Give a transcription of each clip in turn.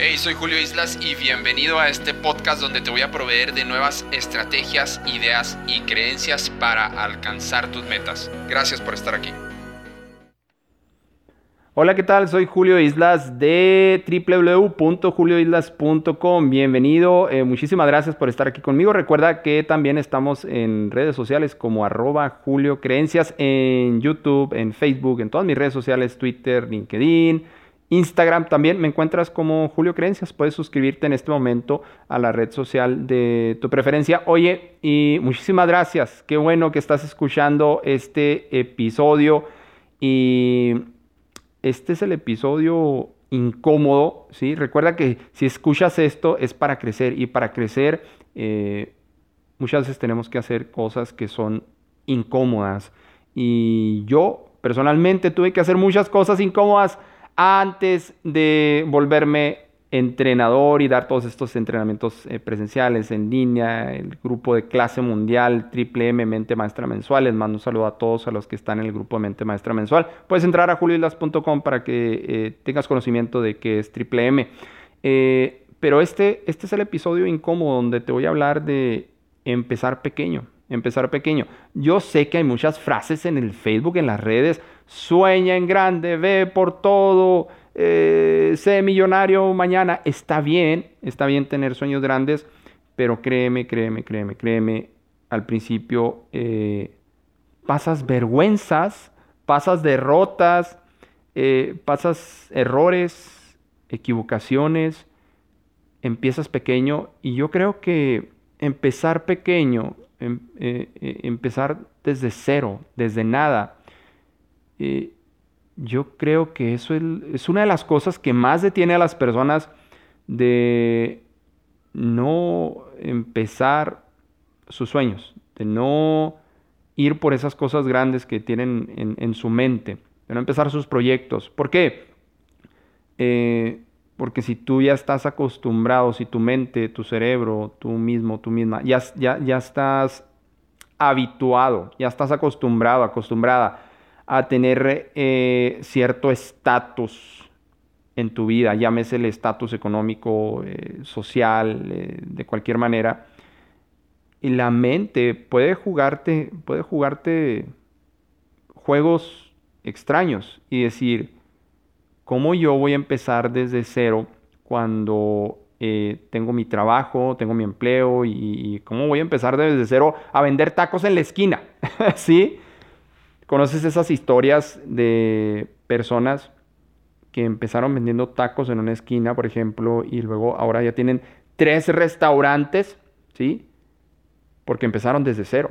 Hey, soy Julio Islas y bienvenido a este podcast donde te voy a proveer de nuevas estrategias, ideas y creencias para alcanzar tus metas. Gracias por estar aquí. Hola, ¿qué tal? Soy Julio Islas de www.julioislas.com. Bienvenido, eh, muchísimas gracias por estar aquí conmigo. Recuerda que también estamos en redes sociales como arroba Julio Creencias en YouTube, en Facebook, en todas mis redes sociales, Twitter, LinkedIn Instagram también me encuentras como Julio Creencias. Puedes suscribirte en este momento a la red social de tu preferencia. Oye, y muchísimas gracias. Qué bueno que estás escuchando este episodio. Y este es el episodio incómodo, ¿sí? Recuerda que si escuchas esto es para crecer y para crecer eh, muchas veces tenemos que hacer cosas que son incómodas. Y yo personalmente tuve que hacer muchas cosas incómodas antes de volverme entrenador y dar todos estos entrenamientos eh, presenciales en línea, el grupo de clase mundial Triple M Mente Maestra Mensual. Les mando un saludo a todos a los que están en el grupo de Mente Maestra Mensual. Puedes entrar a julioislas.com para que eh, tengas conocimiento de qué es Triple M. Eh, pero este, este es el episodio incómodo donde te voy a hablar de empezar pequeño. Empezar pequeño. Yo sé que hay muchas frases en el Facebook, en las redes, sueña en grande, ve por todo, eh, sé millonario mañana. Está bien, está bien tener sueños grandes, pero créeme, créeme, créeme, créeme, al principio eh, pasas vergüenzas, pasas derrotas, eh, pasas errores, equivocaciones, empiezas pequeño y yo creo que empezar pequeño, em, empezar desde cero, desde nada, eh, yo creo que eso es, una de las cosas que más detiene a las personas de no empezar sus sueños, de no ir por esas cosas grandes que tienen en, su mente, de no empezar sus proyectos. ¿Por qué? Eh, porque si tú ya estás acostumbrado, si tu mente, tu cerebro, tú mismo, tú misma, ya, ya, ya estás habituado, ya estás acostumbrado, acostumbrada a tener eh, cierto estatus en tu vida, llámese el estatus económico, eh, social, eh, de cualquier manera. Y la mente puede jugarte, puede jugarte juegos extraños y decir, ¿cómo yo voy a empezar desde cero cuando tengo mi trabajo, tengo mi empleo y, y, cómo voy a empezar desde cero a vender tacos en la esquina? ¿Sí? ¿Conoces esas historias de personas que empezaron vendiendo tacos en una esquina, por ejemplo, y luego ahora ya tienen tres restaurantes, ¿sí? Porque empezaron desde cero.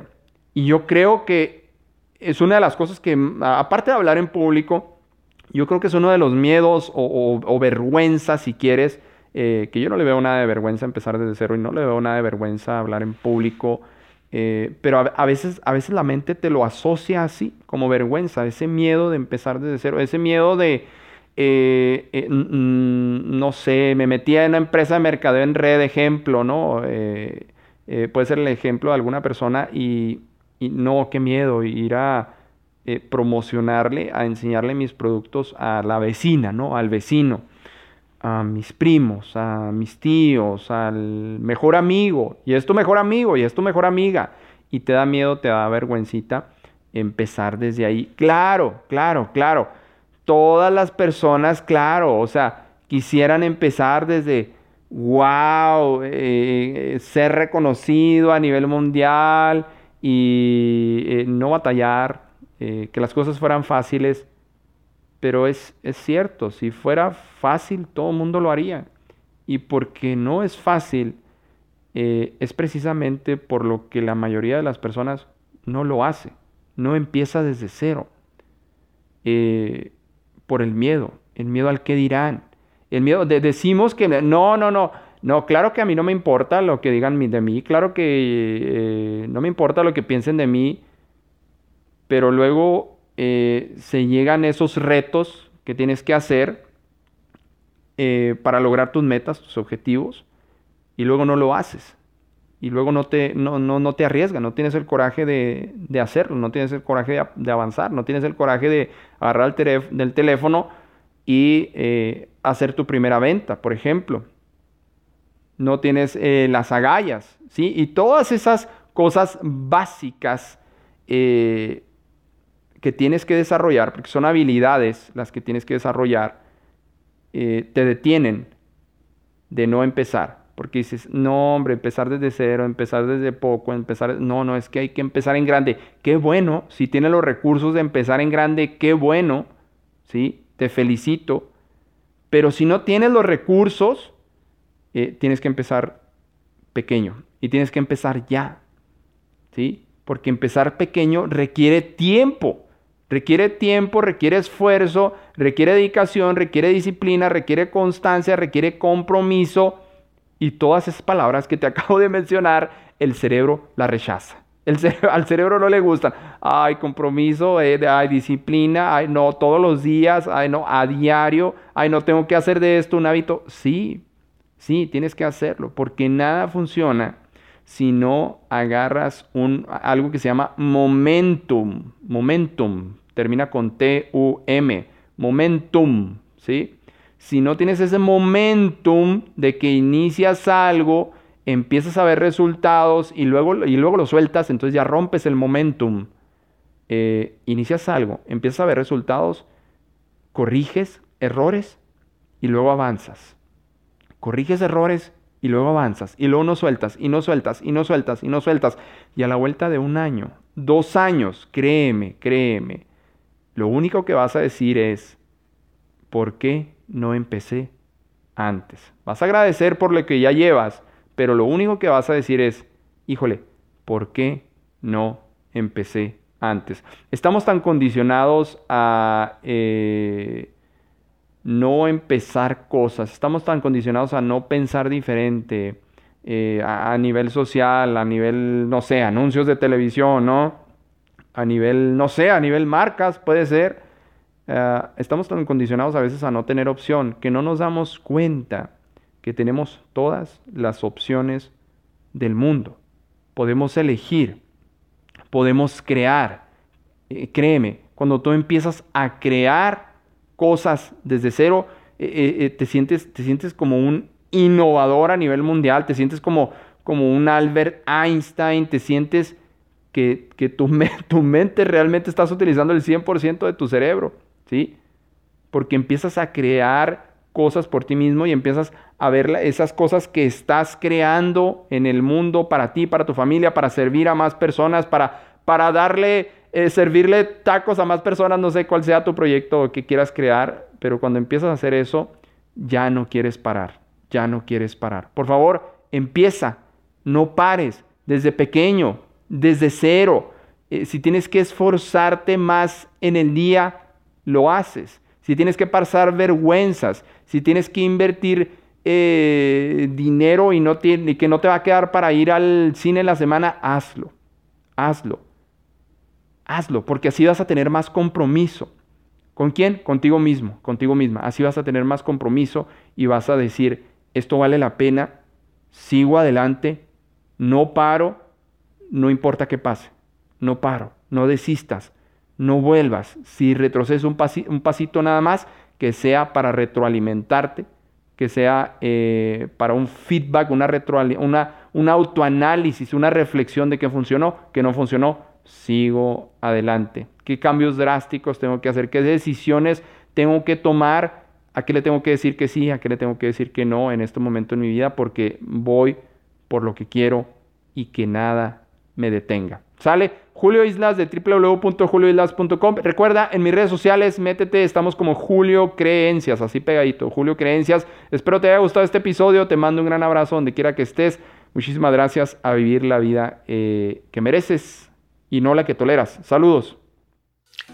Y yo creo que es una de las cosas que, aparte de hablar en público, yo creo que es uno de los miedos o, vergüenza, si quieres, eh, que yo no le veo nada de vergüenza empezar desde cero y no le veo nada de vergüenza hablar en público. Eh, pero a, veces, a veces la mente te lo asocia así, como vergüenza, ese miedo de empezar desde cero, ese miedo de, eh, eh, no sé, me metía en una empresa de mercadeo en red, ejemplo, ¿no? puede ser el ejemplo de alguna persona y, y no, qué miedo, ir a promocionarle, a enseñarle mis productos a la vecina, ¿no? Al vecino a mis primos, a mis tíos, al mejor amigo, y es tu mejor amigo, y es tu mejor amiga, y te da miedo, te da vergüencita empezar desde ahí. Claro, claro, claro. Todas las personas, claro, o sea, quisieran empezar desde, wow, eh, ser reconocido a nivel mundial y eh, no batallar, eh, que las cosas fueran fáciles pero es, es cierto, si fuera fácil, todo el mundo lo haría. Y porque no es fácil, eh, es precisamente por lo que la mayoría de las personas no lo hace. No empieza desde cero. Eh, por el miedo, el miedo al que dirán. El miedo, de, decimos que no, no, no, no, claro que a mí no me importa lo que digan de mí, claro que no me importa lo que piensen de mí, pero luego eh, se llegan esos retos que tienes que hacer eh, para lograr tus metas, tus objetivos, y luego no lo haces. Y luego no te, no, no, no te arriesgas, no tienes el coraje de, de hacerlo, no tienes el coraje de, avanzar, no tienes el coraje de agarrar el del teléfono y eh, hacer tu primera venta, por ejemplo. No tienes las agallas, ¿sí? Y todas esas cosas básicas que tienes que desarrollar, porque son habilidades las que tienes que desarrollar, te detienen de no empezar. Porque dices, no, hombre, empezar desde cero, empezar desde poco, empezar. No, no, es que hay que empezar en grande. Qué bueno, si tienes los recursos de empezar en grande, qué bueno, ¿sí? Te felicito. Pero si no tienes los recursos, eh, tienes que empezar pequeño y tienes que empezar ya, ¿sí? Porque empezar pequeño requiere tiempo. Requiere tiempo, requiere esfuerzo, requiere dedicación, requiere disciplina, requiere constancia, requiere compromiso y todas esas palabras que te acabo de mencionar, el cerebro la rechaza. El al cerebro no le gustan. Ay, compromiso, eh, ay, disciplina, ay, no, todos los días, ay, no, a diario, ay, no tengo que hacer de esto un hábito. Sí, sí, tienes que hacerlo, porque nada funciona si no agarras un, algo que se llama momentum. Momentum, termina con T-U-M, momentum, ¿sí? si no tienes ese momentum de que inicias algo, empiezas a ver resultados y luego, y luego lo sueltas, entonces ya rompes el momentum. Eh, inicias algo, empiezas a ver resultados, corriges errores y luego avanzas. Corriges errores y luego avanzas y luego no sueltas y no sueltas y no sueltas y no sueltas. Y a la vuelta de un año, dos años, créeme, créeme, lo único que vas a decir es, ¿por qué no empecé antes. Vas a agradecer por lo que ya llevas, pero lo único que vas a decir es, híjole, ¿por qué no empecé antes? Estamos tan condicionados a eh, no empezar cosas, estamos tan condicionados a no pensar diferente eh, a, nivel social, a nivel, no sé, anuncios de televisión, ¿no? A nivel, no sé, a nivel marcas, puede ser eh, estamos tan condicionados a veces a no tener opción que no nos damos cuenta que tenemos todas las opciones del mundo. Podemos elegir, podemos crear. Eh, créeme, cuando tú empiezas a crear cosas desde cero, eh, te, sientes, te sientes como un innovador a nivel mundial, te sientes como, como un Albert Einstein, te sientes que, que tu, tu mente realmente estás utilizando el 100% de tu cerebro. ¿sí? Porque empiezas a crear cosas por ti mismo y empiezas a ver esas cosas que estás creando en el mundo para ti, para tu familia, para servir a más personas, para, para darle, eh, servirle tacos a más personas, no sé cuál sea tu proyecto que quieras crear, pero cuando empiezas a hacer eso, ya no quieres parar, ya no quieres parar. Por favor, empieza, no pares, desde pequeño, desde cero. Eh, si tienes que esforzarte más en el día, lo haces. Si tienes que pasar vergüenzas, si tienes que invertir eh, dinero y, no y que no te va a quedar para ir al cine la semana, hazlo. Hazlo. Hazlo, porque así vas a tener más compromiso. ¿Con quién? Contigo mismo, contigo misma. Así vas a tener más compromiso y vas a decir, esto vale la pena, sigo adelante, no paro, no importa qué pase, no paro, no desistas, no vuelvas. Si retrocedes un, un pasito nada más, que sea para retroalimentarte, que sea eh, para un feedback, una, una, un autoanálisis, una reflexión de qué funcionó, qué no funcionó, sigo adelante. ¿Qué cambios drásticos tengo que hacer? ¿Qué decisiones tengo que tomar? ¿A qué le tengo que decir que sí? ¿A qué le tengo que decir que no en este momento en mi vida? Porque voy por lo que quiero y que nada me detenga. ¿Sale? Julio Islas de www.julioislas.com. Recuerda, en mis redes sociales, métete, estamos como Julio Creencias, así pegadito, Julio Creencias. Espero te haya gustado este episodio, te mando un gran abrazo donde quiera que estés. Muchísimas gracias a vivir la vida eh, que mereces y no la que toleras. Saludos.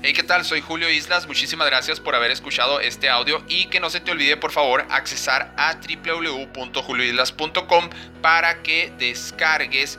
Hey, ¿qué tal? Soy Julio Islas. Muchísimas gracias por haber escuchado este audio y que no se te olvide, por favor, accesar a www.julioislas.com para que descargues